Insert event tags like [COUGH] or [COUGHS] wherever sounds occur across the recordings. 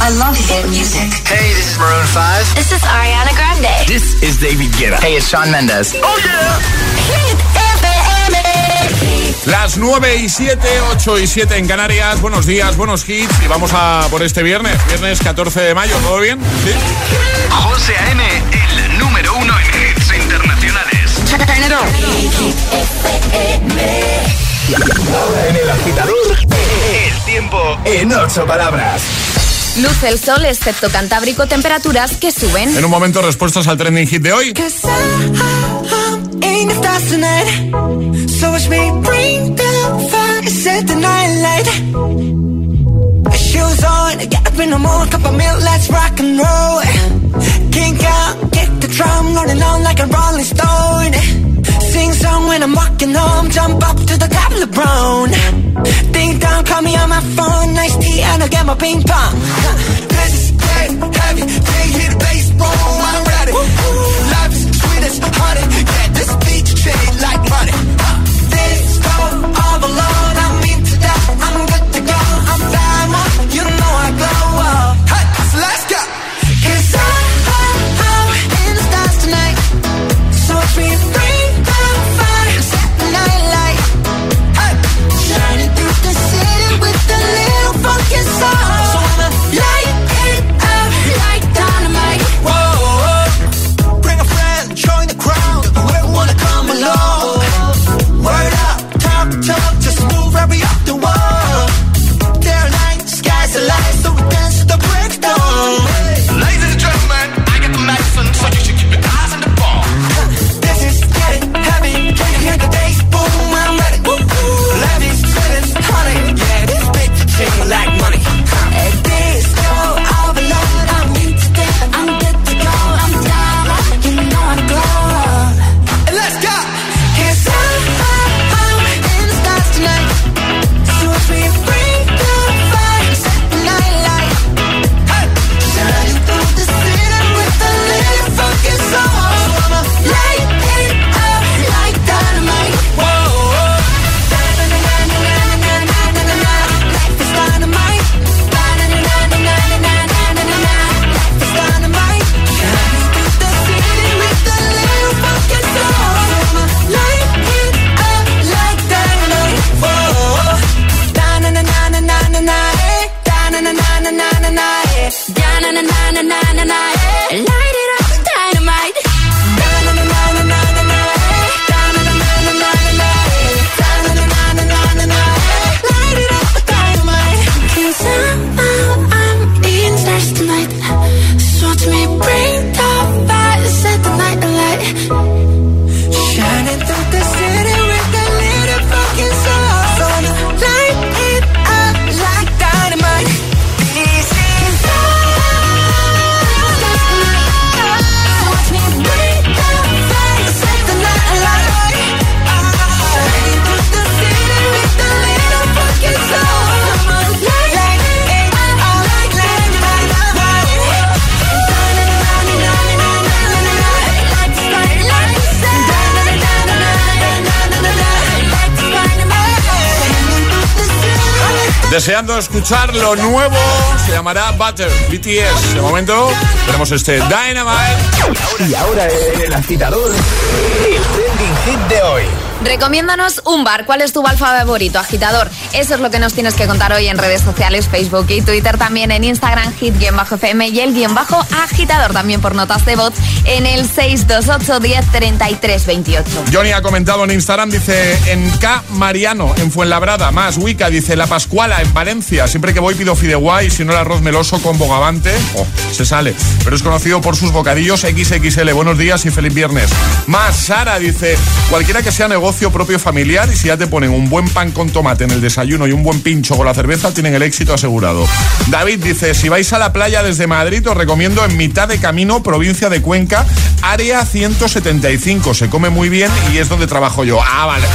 I love hit music. Hey, this is Maroon 5. This is Ariana Grande. This is David Guetta. Hey, it's Sean Mendes. Oh yeah. Hit FM. Las 9 y 7, 8 y 7 en Canarias. Buenos días, buenos hits. Y vamos a por este viernes, viernes 14 de mayo. ¿Todo bien? Sí. José A.M., el número uno en hits internacionales. Ahora en el agitador, El tiempo en ocho palabras. Luce el sol, excepto Cantábrico, temperaturas que suben. En un momento, respuestas al trending hit de hoy. Shoes on, get up in the morning, cup of milk, let's rock and roll. Kink out, kick the drum, rolling on like a rolling stone. Sing song when I'm walking home, jump up to the top of the brown. Ding dong, call me on my phone, nice tea, and I'll get my ping pong. This is dead heavy, can't hear the bass, boom, I'm ready. Life is sweet as honey, yeah, this beat shade like money. Deseando escuchar lo nuevo, se llamará Butter, BTS. De momento, tenemos este Dynamite. Y ahora el agitador, el trending hit de hoy. Recomiéndanos un bar. ¿Cuál es tu bar favorito, agitador? Eso es lo que nos tienes que contar hoy en redes sociales, Facebook y Twitter, también en Instagram, hit-fm y el guion bajo agitador, también por notas de voz en el 628 10 33 28. Johnny ha comentado en Instagram, dice en K Mariano, en Fuenlabrada, más Wicca, dice La Pascuala, en Valencia. Siempre que voy pido fideuá y si no el arroz meloso con bogavante, oh, se sale. Pero es conocido por sus bocadillos XXL. Buenos días y feliz viernes. Más Sara dice, cualquiera que sea negocio propio familiar y si ya te ponen un buen pan con tomate en el desayuno y un buen pincho con la cerveza, tienen el éxito asegurado. David dice, si vais a la playa desde Madrid, os recomiendo en mitad de camino, provincia de Cuenca, área 175. Se come muy bien y es donde trabajo yo. Ah, vale.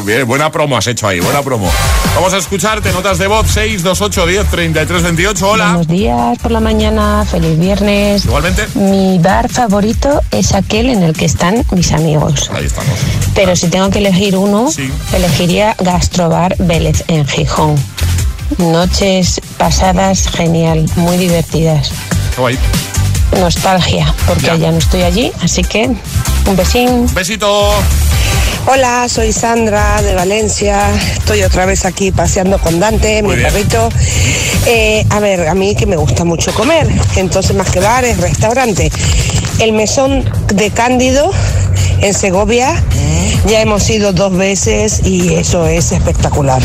[LAUGHS] bien. Buena promo has hecho ahí, buena promo. Vamos a escucharte, notas de voz 628 10 33 28. Hola. Buenos días por la mañana, feliz viernes. Igualmente. Mi bar favorito es aquel en el que están mis amigos. Ahí estamos. Pero si tengo que elegir uno, Sí. elegiría Gastrobar Vélez en Gijón. noches pasadas genial, muy divertidas. Qué guay. Nostalgia, porque Ya. ya no estoy allí, así que un besín. Besito. Hola, soy Sandra de Valencia. Estoy otra vez aquí paseando con Dante, Muy mi bien. perrito. Eh, a ver, a mí que me gusta mucho comer, entonces más que bares, restaurante. El mesón de Cándido en Segovia, ya hemos ido dos veces y eso es espectacular.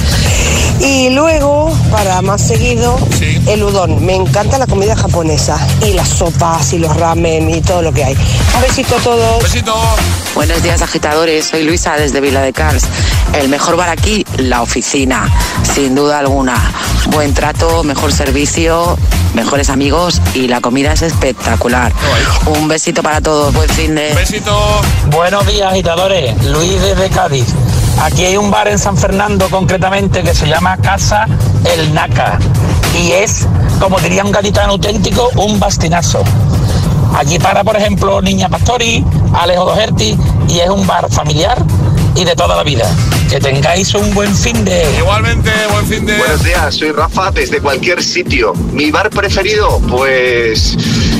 Y luego, para más seguido, Sí. el udon. Me encanta la comida japonesa y las sopas y los ramen y todo lo que hay. Un besito a todos. Besito. Buenos días agitadores, soy Luisa desde Vila de Cars. El mejor bar aquí, la oficina, sin duda alguna. Buen trato, mejor servicio, mejores amigos y la comida es espectacular. Un besito para todos, buen fin de... Besito. Buenos días, agitadores. Luis desde Cádiz. Aquí hay un bar en San Fernando, concretamente, que se llama Casa El Naca. Y es, como diría un gaditano auténtico, un bastinazo. Allí para, por ejemplo, Niña Pastori, Alejo Doherty, y es un bar familiar y de toda la vida. Que tengáis un buen fin de... Igualmente, buen fin de. Buenos días, soy Rafa desde cualquier sitio. Mi bar preferido, pues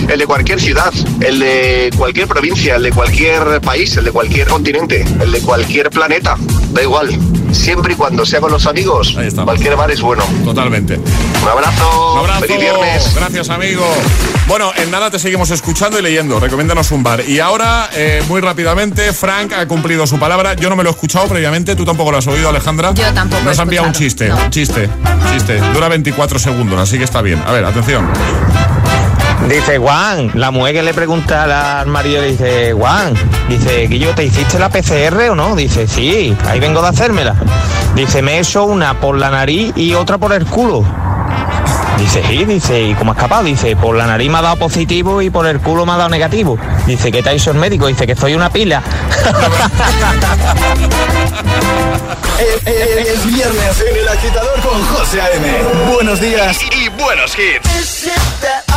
el de cualquier ciudad, el de cualquier provincia, el de cualquier país, el de cualquier continente, el de cualquier planeta. Da igual. Siempre y cuando sea con los amigos, cualquier bar es bueno. Totalmente. Un abrazo. Un abrazo. Feliz viernes. Gracias, amigo. Bueno, en nada te seguimos escuchando y leyendo. Recomiéndanos un bar. Y ahora, eh, muy rápidamente, Frank ha cumplido su palabra. Yo no me lo he escuchado previamente. Tú tampoco lo has oído, Alejandra. Yo tampoco Nos ha enviado un chiste. No. Un chiste. Chiste. Dura 24 segundos, así que está bien. A ver, atención. Dice Juan, la mujer que le pregunta al marido le dice, Juan, dice, Guillo, ¿te hiciste la PCR o no? Dice, sí, ahí vengo de hacérmela. Dice, me he hecho una por la nariz y otra por el culo. Dice, sí, dice, ¿y cómo ha escapado? Dice, por la nariz me ha dado positivo y por el culo me ha dado negativo. Dice, ¿qué te ha dicho el médico? Dice, que soy una pila. Es, [LAUGHS] es- es viernes en el agitador con José A.M. Buenos días. Y buenos hits.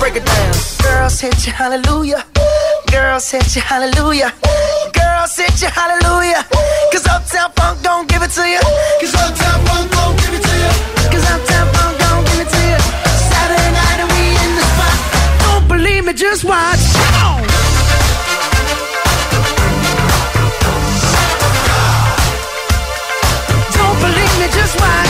Break it down. Girls hit you, hallelujah. Girls hit you, hallelujah. Girls hit you, hallelujah. Cause Uptown Funk don't give it to you. Cause Uptown Funk don't give it to you. Cause Uptown Funk don't give it to you. Saturday night and we in the spot. Don't believe me, just watch. Come on. Don't believe me, just watch.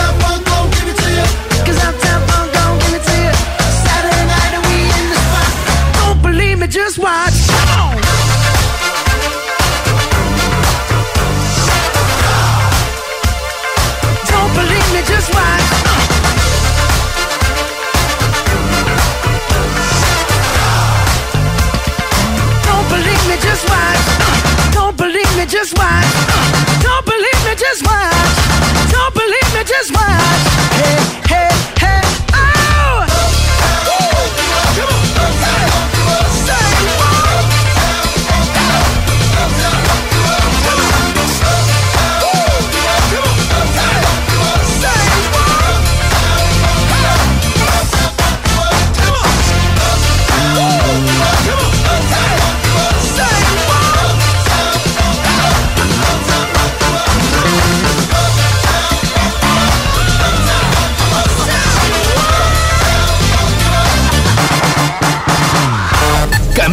just watch. Don't believe me, just watch. Hey, hey, hey.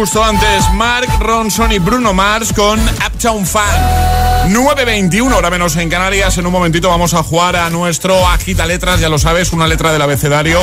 justo antes Mark Ronson y Bruno Mars con Uptown Funk. 9.21, hora menos en Canarias. En un momentito vamos a jugar a nuestro Agita Letras, ya lo sabes, una letra del abecedario.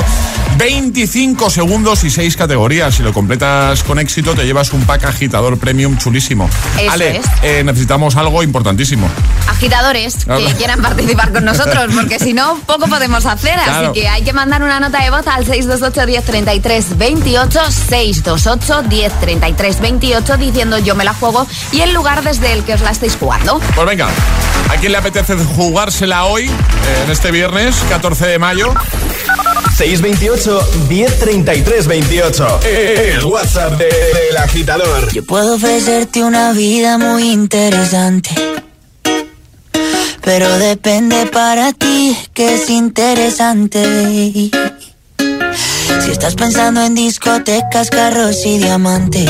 25 segundos y 6 categorías. Si lo completas con éxito, te llevas un pack agitador premium chulísimo. Eso Ale, es. eh, necesitamos algo importantísimo. agitadores Claro. que quieran participar con nosotros, porque si no, poco podemos hacer. Claro. Así que hay que mandar una nota de voz al 628-1033-28, 628-1033-28, diciendo yo me la juego y el lugar desde el que os la estáis jugando. Pues venga, ¿a quién le apetece jugársela hoy, eh, en este viernes, 14 de mayo? 628 1033 28. El WhatsApp de- del agitador. Yo puedo ofrecerte una vida muy interesante. Pero depende para ti que es interesante. Si estás pensando en discotecas, carros y diamantes.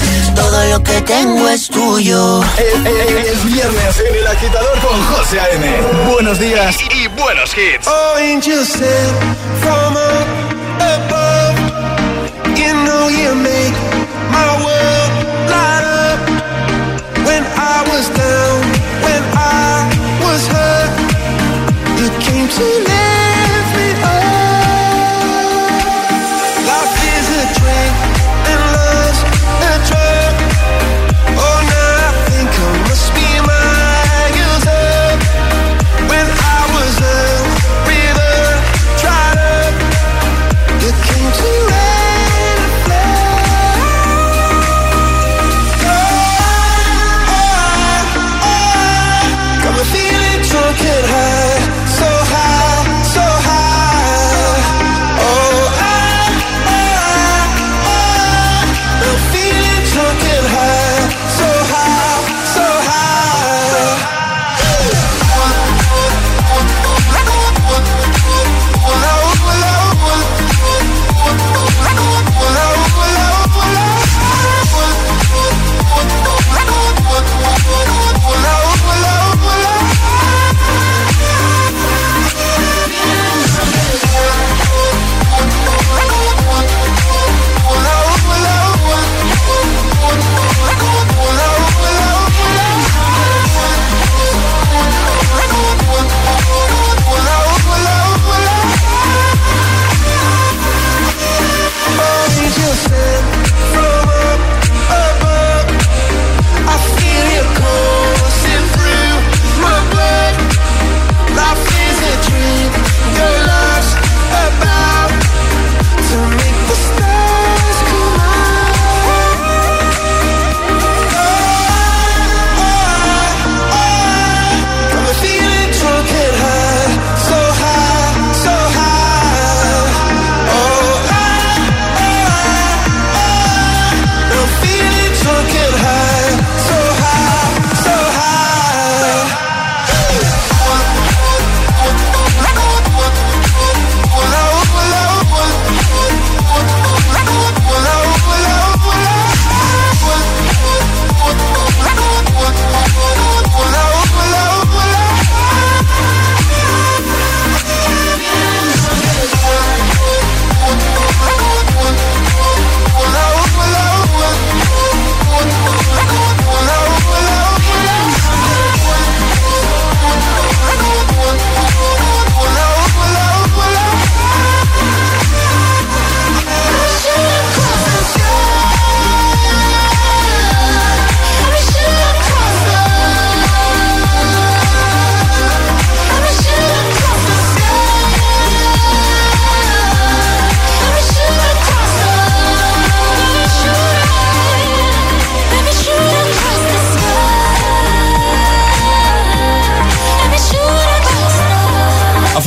todo lo que tengo es tuyo. Es, es- es viernes en el agitador con José A.M. Buenos días. Y buenos hits. Oh, angels sent from up above. You know you make my world light up. When I was down, when I was hurt, you came to lift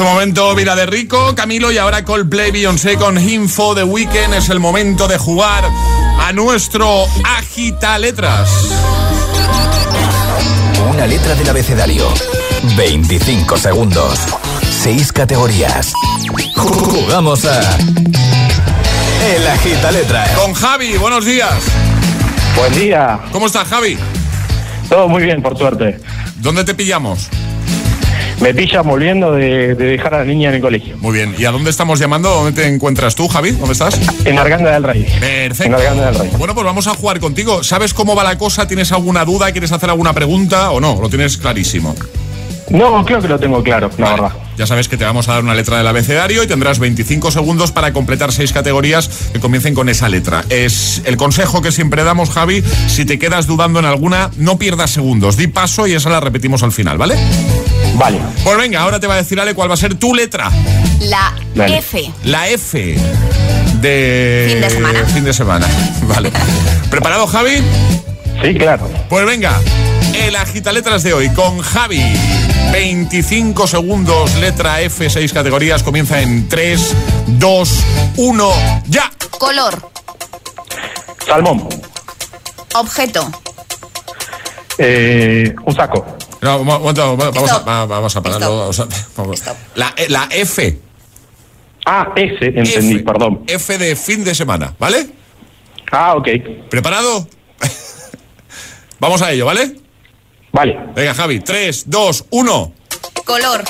momento Vida de Rico, Camilo y ahora Coldplay Beyoncé con Info de Weekend. Es el momento de jugar a nuestro Agita Letras. Una letra del abecedario. 25 segundos. 6 categorías. Jugamos a. El Agita Letras. Con Javi, buenos días. Buen día. ¿Cómo estás, Javi? Todo muy bien, por suerte. ¿Dónde te pillamos? Me pilla volviendo de, de dejar a la niña en el colegio. Muy bien. ¿Y a dónde estamos llamando? ¿Dónde te encuentras tú, Javi? ¿Dónde estás? En Arganda del Rey. Perfecto. En Arganda del Rey. Bueno, pues vamos a jugar contigo. ¿Sabes cómo va la cosa? ¿Tienes alguna duda? ¿Quieres hacer alguna pregunta o no? ¿Lo tienes clarísimo? No, creo que lo tengo claro, la verdad. Ya sabes que te vamos a dar una letra del abecedario y tendrás 25 segundos para completar seis categorías que comiencen con esa letra. Es el consejo que siempre damos, Javi. Si te quedas dudando en alguna, no pierdas segundos. Di paso y esa la repetimos al final, ¿vale? Vale. Pues venga, ahora te va a decir Ale cuál va a ser tu letra. La Vale. F. La F de Fin de semana. Fin de semana. [LAUGHS] Vale. ¿Preparado, Javi? Sí, claro. Pues venga, el agita letras de hoy con Javi. 25 segundos, letra F, 6 categorías. Comienza en 3, 2, 1, ya. Color. Salmón. Objeto. Eh, un saco. No, un momento, vamos, a, Stop. va- vamos a pararlo. vamos a- vamos. La, eh, la F. Ah, ese, entendí, F. perdón. F de fin de semana, ¿vale? Ah, ok. ¿Preparado? [LAUGHS] vamos a ello, ¿vale? Vale. Venga, Javi, 3, 2, 1. Color.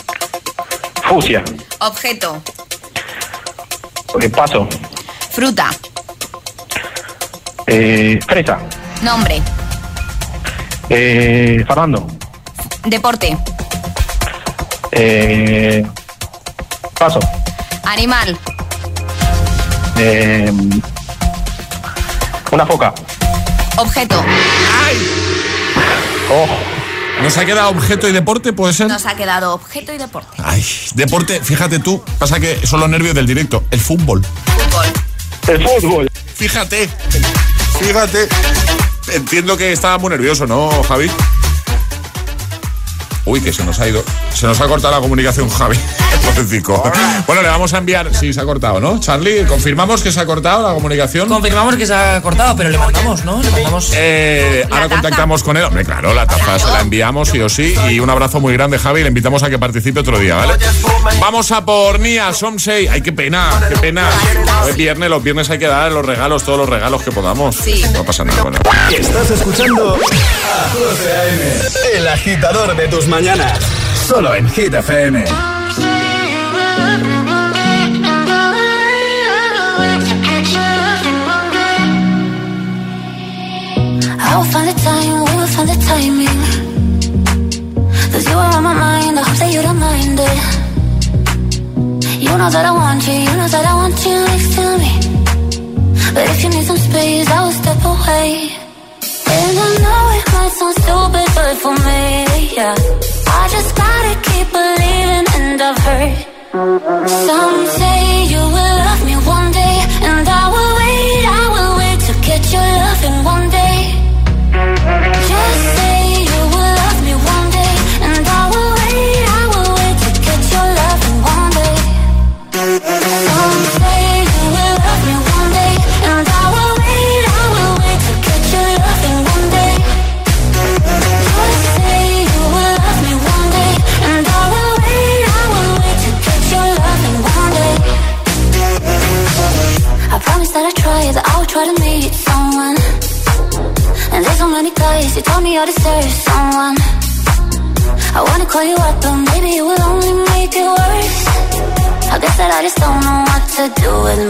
Fusia. Objeto. Eh, paso. Fruta. Eh, fresa. Nombre. Eh, Fernando. Deporte. Eh, paso. Animal. Eh, una foca. Objeto. Oh, ¿Nos ha quedado objeto y deporte? ¿Puede ser? Nos ha quedado objeto y deporte. Ay, deporte, fíjate tú, pasa que son los nervios del directo. El fútbol. Fútbol. el fútbol. Fíjate, fíjate. Entiendo que estaba muy nervioso, ¿no, Javi? Uy, que se nos ha ido. Se nos ha cortado la comunicación, Javi. [LAUGHS] Bueno, le vamos a enviar. Sí, se ha cortado, ¿no? Charlie, ¿confirmamos que se ha cortado la comunicación? Confirmamos que se ha cortado, pero le mandamos, ¿no? Le mandamos. Eh, ahora taza. contactamos con él. Hombre, claro, la taza se la enviamos sí o sí. Y un abrazo muy grande, Javi. Le invitamos a que participe otro día, ¿vale? Vamos a por Nia, Somsei. Ay, qué pena, qué pena. Es viernes, los viernes hay que dar los regalos, todos los regalos que podamos. Sí. No pasa nada, bueno. Estás escuchando a José A.M., el agitador de tus mañanas. Solo en Hit FM. I will find the time, we will find the timing. Cause you are on my mind, I hope that you don't mind it. You know that I want you, you know that I want you next to me. But if you need some space, I will step away. And I know it might sound stupid, but for me, yeah. I just gotta keep believing, and I've heard.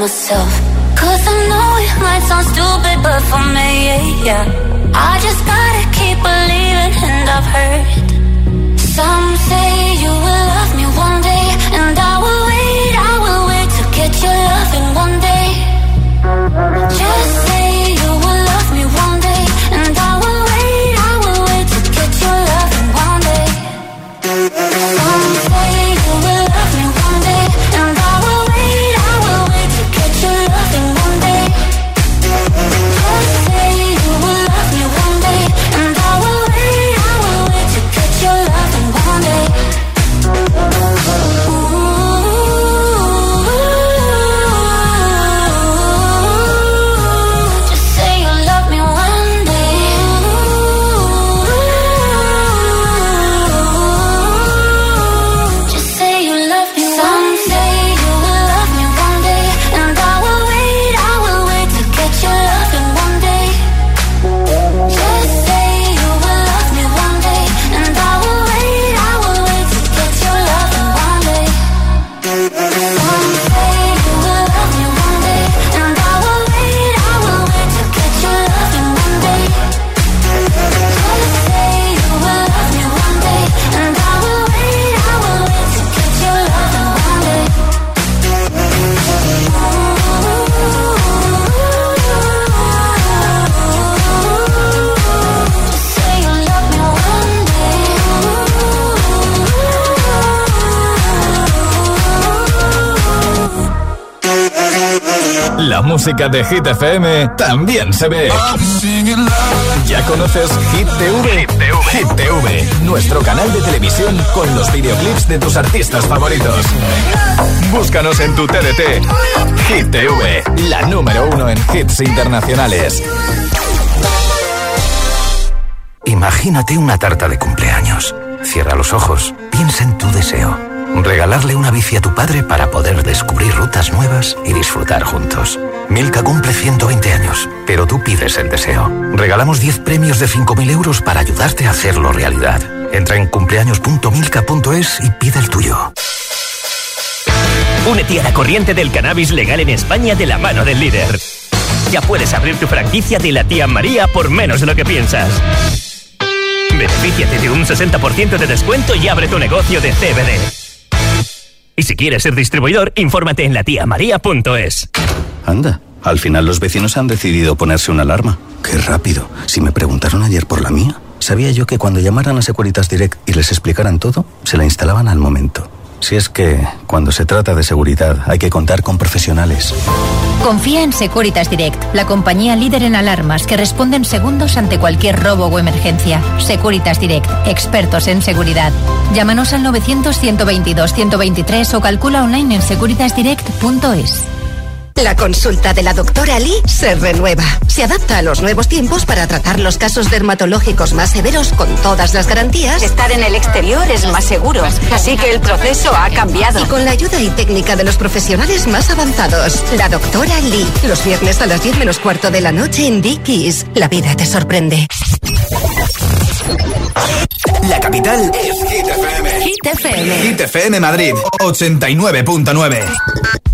Myself. Cause I know it might sound stupid, but for me, yeah, yeah. I just gotta keep believing, and I've heard. Música de Hit FM también se ve. ¿Ya conoces Hit TV? Hit TV, nuestro canal de televisión con los videoclips de tus artistas favoritos. Búscanos en tu TDT. Hit TV, la número uno en hits internacionales. Imagínate una tarta de cumpleaños. Cierra los ojos, piensa en tu deseo. Regalarle una bici a tu padre para poder descubrir rutas nuevas y disfrutar juntos. Milka cumple 120 años, pero tú pides el deseo. Regalamos 10 premios de 5.000 euros para ayudarte a hacerlo realidad. Entra en cumpleaños.milka.es y pide el tuyo. Únete a la corriente del cannabis legal en España de la mano del líder. Ya puedes abrir tu franquicia de la tía María por menos de lo que piensas. Benefíciate de un 60% de descuento y abre tu negocio de CBD. Y si quieres ser distribuidor, infórmate en latiamaria.es. Al final los vecinos han decidido ponerse una alarma. Qué rápido. Si me preguntaron ayer por la mía, sabía yo que cuando llamaran a Securitas Direct y les explicaran todo, se la instalaban al momento. Si es que, cuando se trata de seguridad, hay que contar con profesionales. Confía en Securitas Direct, la compañía líder en alarmas que responde en segundos ante cualquier robo o emergencia. Securitas Direct, expertos en seguridad. Llámanos al 900-122-123 o calcula online en securitasdirect.es. La consulta de la doctora Lee se renueva. Se adapta a los nuevos tiempos para tratar los casos dermatológicos más severos con todas las garantías. Estar en el exterior es más seguro, así que el proceso ha cambiado. Y con la ayuda y técnica de los profesionales más avanzados. La doctora Lee. Los viernes a las 10 menos cuarto de la noche en Dickies. La vida te sorprende. La capital es Hit FM. Hit FM. Hit FM Madrid, 89.9.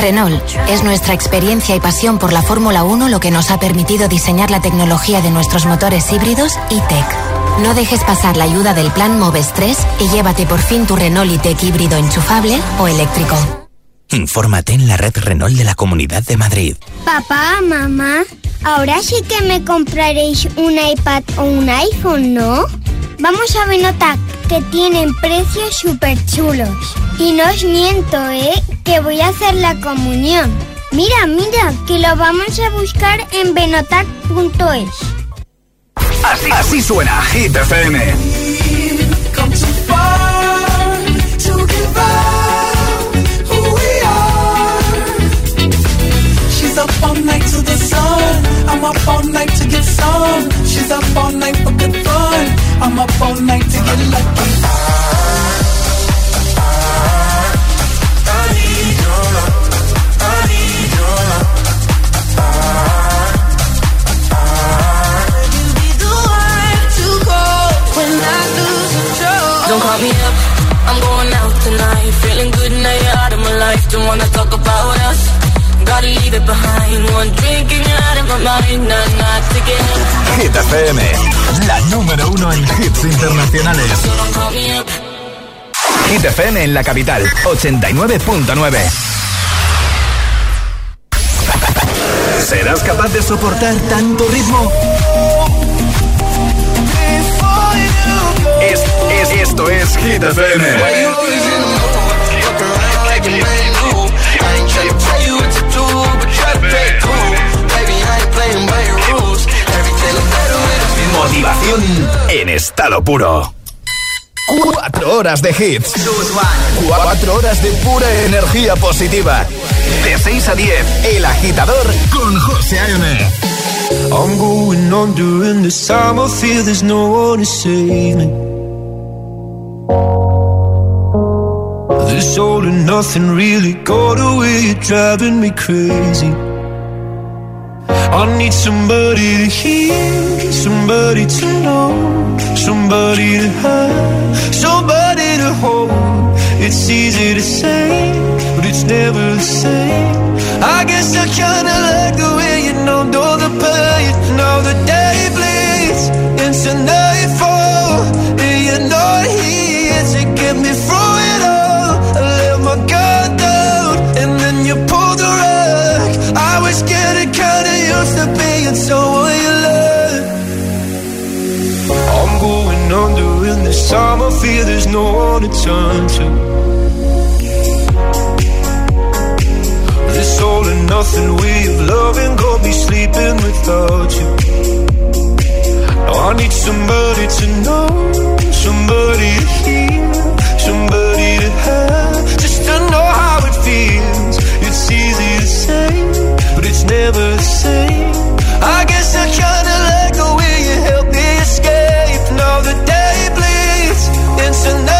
Renault es nuestra experiencia y pasión por la Fórmula 1 lo que nos ha permitido diseñar la tecnología de nuestros motores híbridos e-Tech. No dejes pasar la ayuda del plan Moves 3 y llévate por fin tu Renault e-Tech híbrido enchufable o eléctrico. Infórmate en la red Renault de la Comunidad de Madrid. Papá, mamá, ahora sí que me compraréis un iPad o un iPhone, ¿no? Vamos a Benotac, que tienen precios súper chulos. Y no os miento, ¿eh? Que voy a hacer la comunión. Mira, mira, que lo vamos a buscar en benotac.es. Así, así suena Hit FM. She's up all night to the sun. I'm up all night to get some. She's up all night for good fun. I'm up all night to get lucky. Don't call me up. I'm going out tonight. Feeling good now you're out of my life. Don't wanna talk about us. Gotta leave it behind. One drink and you're out of my mind. Not, not together. Hit FM, la número uno en hits internacionales. Don't call me up. Hit FM en la capital, 89.9. ¿Serás capaz de soportar tanto ritmo? Es, es, esto es Hit FM. Motivación en estado puro. Cuatro horas de hits. Cuatro horas de pura energía positiva. De 6 a 10, El Agitador con José A.M. I'm going on during this time. I feel there's no one to save me. This all and nothing really got away. You're driving me crazy. I need somebody to hear, somebody to know, somebody to have, somebody to hold. It's easy to say, but it's never the same. I guess I kinda like the way you know, know the pain, now the day can't tell what you love. I'm going under in this time. I fear there's no one to turn to. This all or nothing we of loving gonna be sleeping without you. Now I need somebody to know, somebody to hear, somebody to have, just to know how it feels. It's easy to say, but it's never the same. I guess I kinda the way you help me escape. Now the day bleeds into nightfall,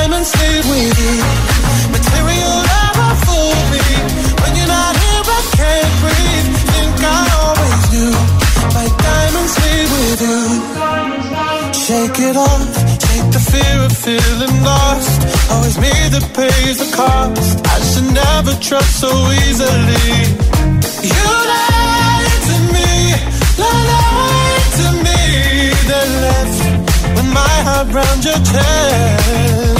Leave with you. Material me. When you're not here, I can't breathe. Think I always knew. Diamonds with you. Shake it off. Take the fear of feeling lost. Always me that pays the cost. I should never trust so easily. You lied to me, lied to me. Then left with my heart your chest.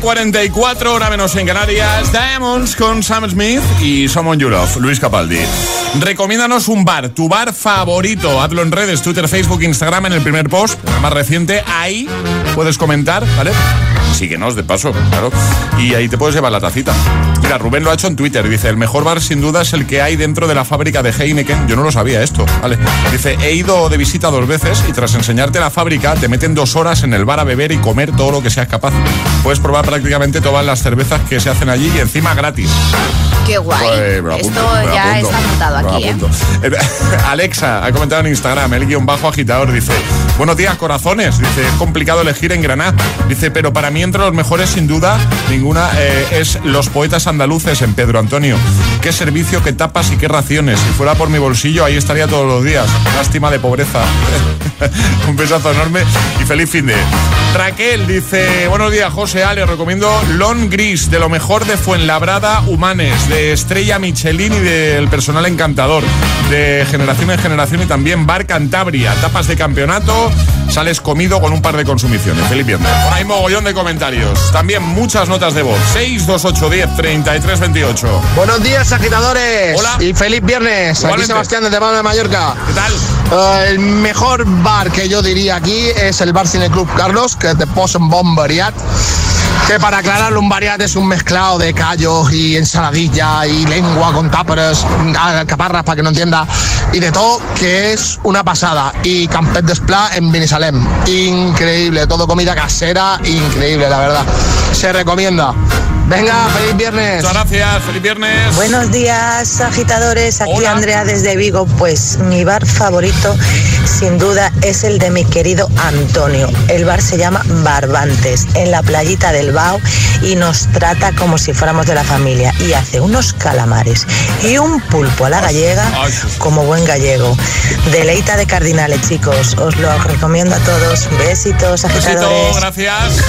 9.44, hora menos en Canarias. Diamonds con Sam Smith y Someone You Love, Luis Capaldi. Recomiéndanos un bar, tu bar favorito. Hazlo en redes, Twitter, Facebook, Instagram, en el primer post, el más reciente. Ahí puedes comentar, ¿vale? Síguenos de paso, claro. Y ahí te puedes llevar la tacita. Mira, Rubén lo ha hecho en Twitter. Dice, el mejor bar sin duda es el que hay dentro de la fábrica de Heineken. Yo no lo sabía esto, ¿vale? Dice, he ido de visita dos veces y tras enseñarte la fábrica te meten dos horas en el bar a beber y comer todo lo que seas capaz. Puedes probar prácticamente todas las cervezas que se hacen allí y encima gratis. Qué guay. Esto ya está montado aquí, ¿eh? [LAUGHS] Alexa ha comentado en Instagram, el guion bajo agitador, dice, buenos días corazones, dice, es complicado elegir en Granada, dice, pero para mí entre los mejores sin duda ninguna eh, es Los Poetas Andaluces en Pedro Antonio. Qué servicio, qué tapas y qué raciones. Si fuera por mi bolsillo ahí estaría todos los días. Lástima de pobreza. [LAUGHS] Un besazo enorme y feliz fin de. Raquel dice, buenos días José Ale, recomiendo Long Gris, de lo mejor de Fuenlabrada Humanes, de Estrella Michelin y del personal encantador, de generación en generación y también Bar Cantabria, tapas de campeonato, sales comido con un par de consumiciones. Feliz viernes. Por ahí mogollón de comentarios. También muchas notas de voz. 62810 3328. Buenos días, agitadores. Hola. Y feliz viernes. Aquí Sebastián desde Palma de Mallorca. ¿Qué tal? Uh, el mejor bar que yo diría aquí es el Bar Cine Club Carlos, que es de Possum Bombariat que para aclararlo un variat es un mezclado de callos y ensaladilla y lengua con tapas, caparras para que no entienda, y de todo que es una pasada. Y Campet Desplat en Benisalem, increíble, todo comida casera, increíble la verdad. Se recomienda. Venga, feliz viernes. Muchas gracias, feliz viernes. Buenos días, agitadores. Aquí Hola. Andrea desde Vigo. Pues mi bar favorito, sin duda, es el de mi querido Antonio. El bar se llama Barbantes, en la playita del Bao, y nos trata como si fuéramos de la familia. Y hace unos calamares y un pulpo a la gallega, como buen gallego. Deleita de cardinales, chicos. Os lo recomiendo a todos. Besitos, agitadores. Besito, gracias.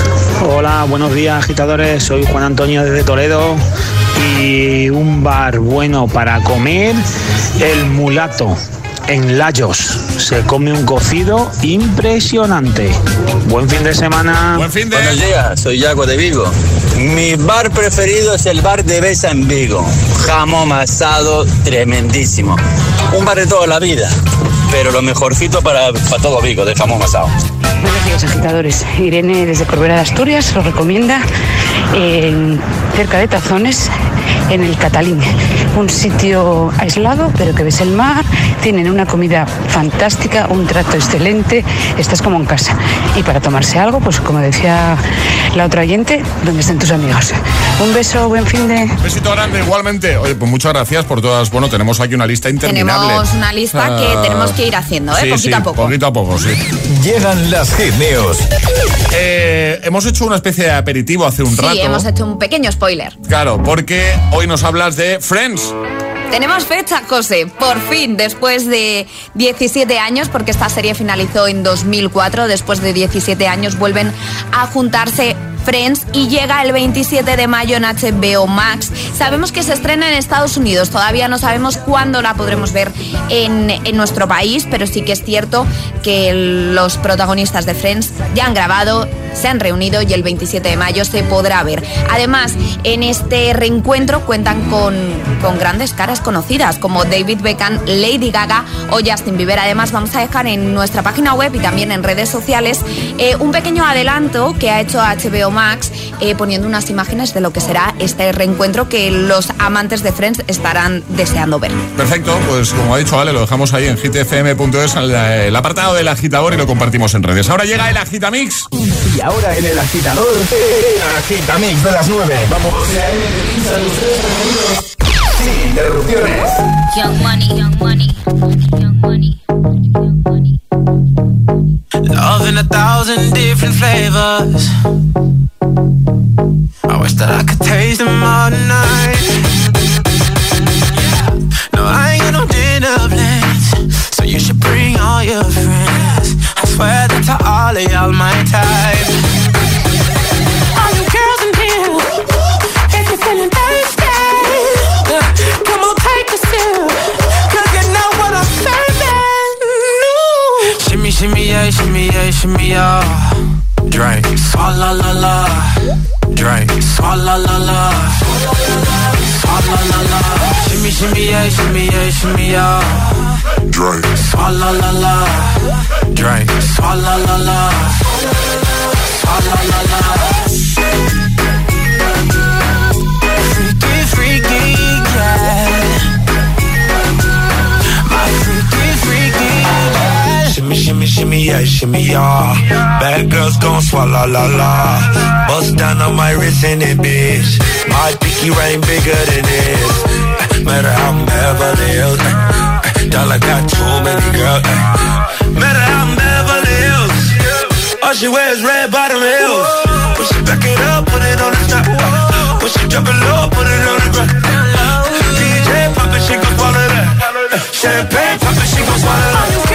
Hola, buenos días agitadores, soy Juan Antonio desde Toledo y un bar bueno para comer, el mulato. En Layos se come un cocido impresionante. Buen fin de semana. Buen fin de. Buenos días, soy Yago de Vigo. Mi bar preferido es el bar de Besa en Vigo. Jamón asado tremendísimo. Un bar de toda la vida, pero lo mejorcito para, para todo Vigo, de jamón asado. Buenos días, agitadores. Irene desde Corbera de Asturias lo recomienda en, cerca de Tazones, en el Catalín. Un sitio aislado, pero que ves el mar, tienen una comida fantástica, un trato excelente, estás como en casa. Y para tomarse algo, pues como decía la otra oyente, donde estén tus amigos. Un beso, buen fin de... Besito grande, igualmente. Oye, pues muchas gracias por todas. Bueno, tenemos aquí una lista interminable. Tenemos una lista que Ah, tenemos que ir haciendo, ¿eh? sí, Poquito sí, a poco. Poquito a poco, sí. Llegan las hit news. Eh, hemos hecho una especie de aperitivo hace un Sí, rato. hemos hecho un pequeño spoiler. Claro, porque hoy nos hablas de Friends. Tenemos fecha, José. Por fin, después de 17 años, porque esta serie finalizó en 2004, después de 17 años vuelven a juntarse Friends y llega el 27 de mayo en HBO Max. Sabemos que se estrena en Estados Unidos, todavía no sabemos cuándo la podremos ver en, en nuestro país, pero sí que es cierto que los protagonistas de Friends ya han grabado, se han reunido y el 27 de mayo se podrá ver. Además, en este reencuentro cuentan con, con grandes caras conocidas como David Beckham, Lady Gaga o Justin Bieber. Además, vamos a dejar en nuestra página web y también en redes sociales eh, un pequeño adelanto que ha hecho HBO Max eh, poniendo unas imágenes de lo que será este reencuentro que los amantes de Friends estarán deseando ver. Perfecto, pues como ha dicho Ale, lo dejamos ahí en hitfm.es, el, el apartado del agitador y lo compartimos en redes. Ahora llega el agitamix. Y ahora en el agitador, el agitamix de las 9. Vamos. Sin interrupciones. Young money, young money, young money, young money. Love in a thousand different flavors. I wish that I could taste them all night. No, I ain't got no dinner plans. So you should bring all your friends. I swear that to all of y'all my type. All you girls in here, if you're feeling thirsty, come on, take a sip. Cause you know what I'm serving. No. Shimmy, shimmy, yeah, shimmy, yeah, shimmy, yeah. Drink. Swalla la la. Swalla la la. Swalla la la. Shimmy shimmy yeah, shimmy yeah, shimmy yeah. Drink. Swalla la la. Drink. Swalla la la. Swalla la la. Freaky, Shimmy, shimmy, yeah, shimmy, yeah. Bad girls gon' swallow la la. Bust down on my wrist in it, bitch. My pinky ring bigger than this. Eh, Matter how I'm Beverly Hills. eh, eh, Dollar got too many girls. Matter how I'm Beverly Hills. All she wears red bottom heels. When she back it up, put it on the top. When she drop it low, put it on the ground. DJ pop it, she gon' swallow that. Champagne pop it, she gon' swallow that.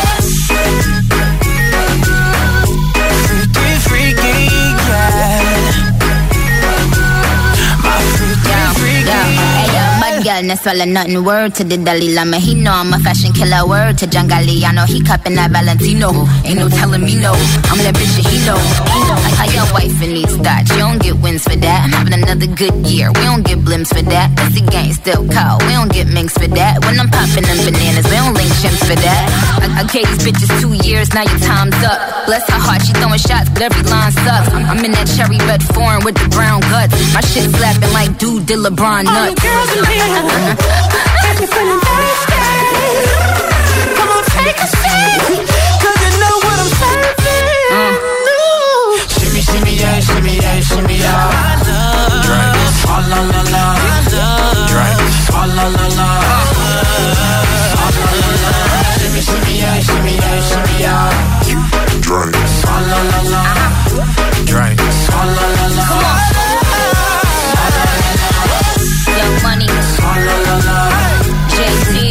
Girl, no swallow nothing. Word to the Dalai Lama. He know I'm a fashion killer. Word to John Galliano. He cupping that Valentino. Ain't no telling me no. I'm that bitch that he know. Know. Like your wife in these thoughts. You don't get wins for that. I'm having another good year. We don't get blimps for that. That's the gang still cold. We don't get minks for that. When I'm popping them bananas, we don't link chimps for that. I, I gave these bitches two years. Now your time's up. Bless her heart. She throwing shots, but every line sucks. I'm, I'm in that cherry red foreign with the brown guts. My shit slapping like dude did LeBron All you girls in here, feeling thirsty, come on, take a sip, 'cause you know what I'm serving. Ooh. Shimmy, shimmy, yeah, shimmy, yeah, shimmy, yeah. Drink. Swalla la la. Drink. Swalla la la. Swalla la la. Shimmy, shimmy, yeah, shimmy, yeah, shimmy, yeah. Drink. Swalla la la. Drink. Swalla la la. Young Money, Swalla la la. Jay-Z.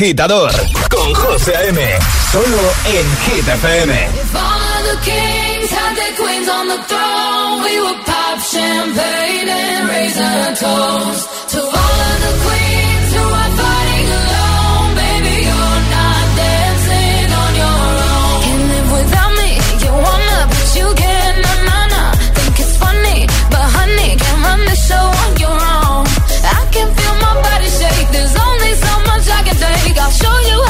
Agitador con José A.M. Solo en Hit FM. If all the kings had their queens on the throne, we would pop champagne and raise a toast Show you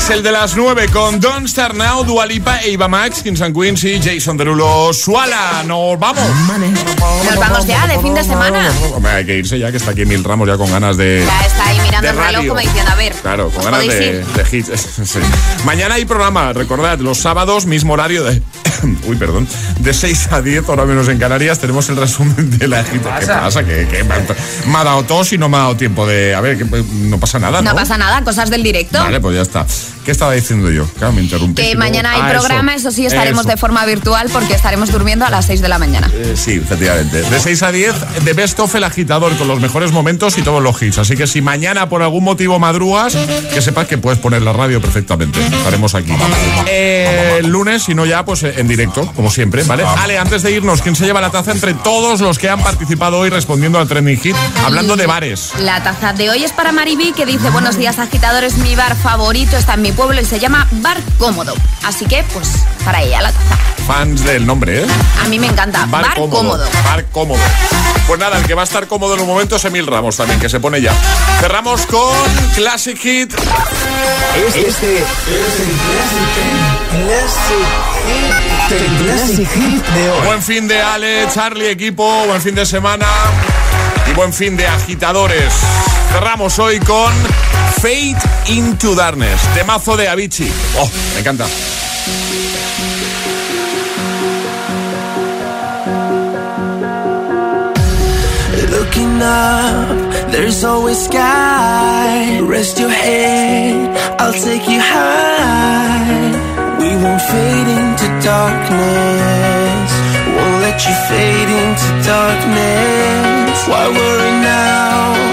6, el de las 9, con Don Star Now, Dualipa, Eva Max, Kinsan Queens y Jason Derulo. ¡Suala! ¡Nos vamos! Nos vamos ya, de fin de semana. Hombre, hay que irse ya, que está aquí Mil Ramos ya con ganas de. Ya está ahí, mirando de el reloj radio. como diciendo, a ver. Claro, con ¿os ganas de, de hits. [LAUGHS] Sí. Mañana hay programa, recordad, los sábados, mismo horario de. [COUGHS] Uy, perdón. De 6 a 10, ahora menos en Canarias, tenemos el resumen de la agita. ¿Qué pasa? Que, que me, ha- dado tos y no me ha dado tiempo de. A ver, que no pasa nada, ¿no? No pasa nada, cosas del directo. Vale, pues ya está. ¿Qué estaba diciendo yo? Claro, me interrumpí. Que mañana hay Ah, programa, eso, sí, estaremos Eso. de forma virtual porque estaremos durmiendo a las 6 de la mañana. Eh, sí, efectivamente. De 6 a 10, de Best of el agitador con los mejores momentos y todos los hits. Así que si mañana por algún motivo madrugas, que sepas que puedes poner la radio perfectamente. Estaremos aquí. Eh, el lunes, si no ya, pues eh, en directo, como siempre, ¿vale? Ale, antes de irnos, ¿quién se lleva la taza entre todos los que han participado hoy respondiendo al trending hit? Hablando de bares. La taza de hoy es para Mariby que dice buenos días agitadores, mi bar favorito está en mi pueblo y se llama Bar Cómodo. Así que pues para ella la taza. Fans del nombre, ¿eh? A mí me encanta. Bar, cómodo. Bar cómodo. Pues nada, el que va a estar cómodo en un momento es Emil Ramos también, que se pone ya. Cerramos con Classic Hit. Este, este es el Classic Hit. El Classic Hit de hoy. Buen fin de Ale, Charlie, equipo, buen fin de semana y buen fin de agitadores. Cerramos hoy con Fate into Darkness, temazo de Avicii. Oh, me encanta. Up, there's always sky. Rest your head, I'll take you high. We won't fade into darkness. Won't let you fade into darkness. Why worry now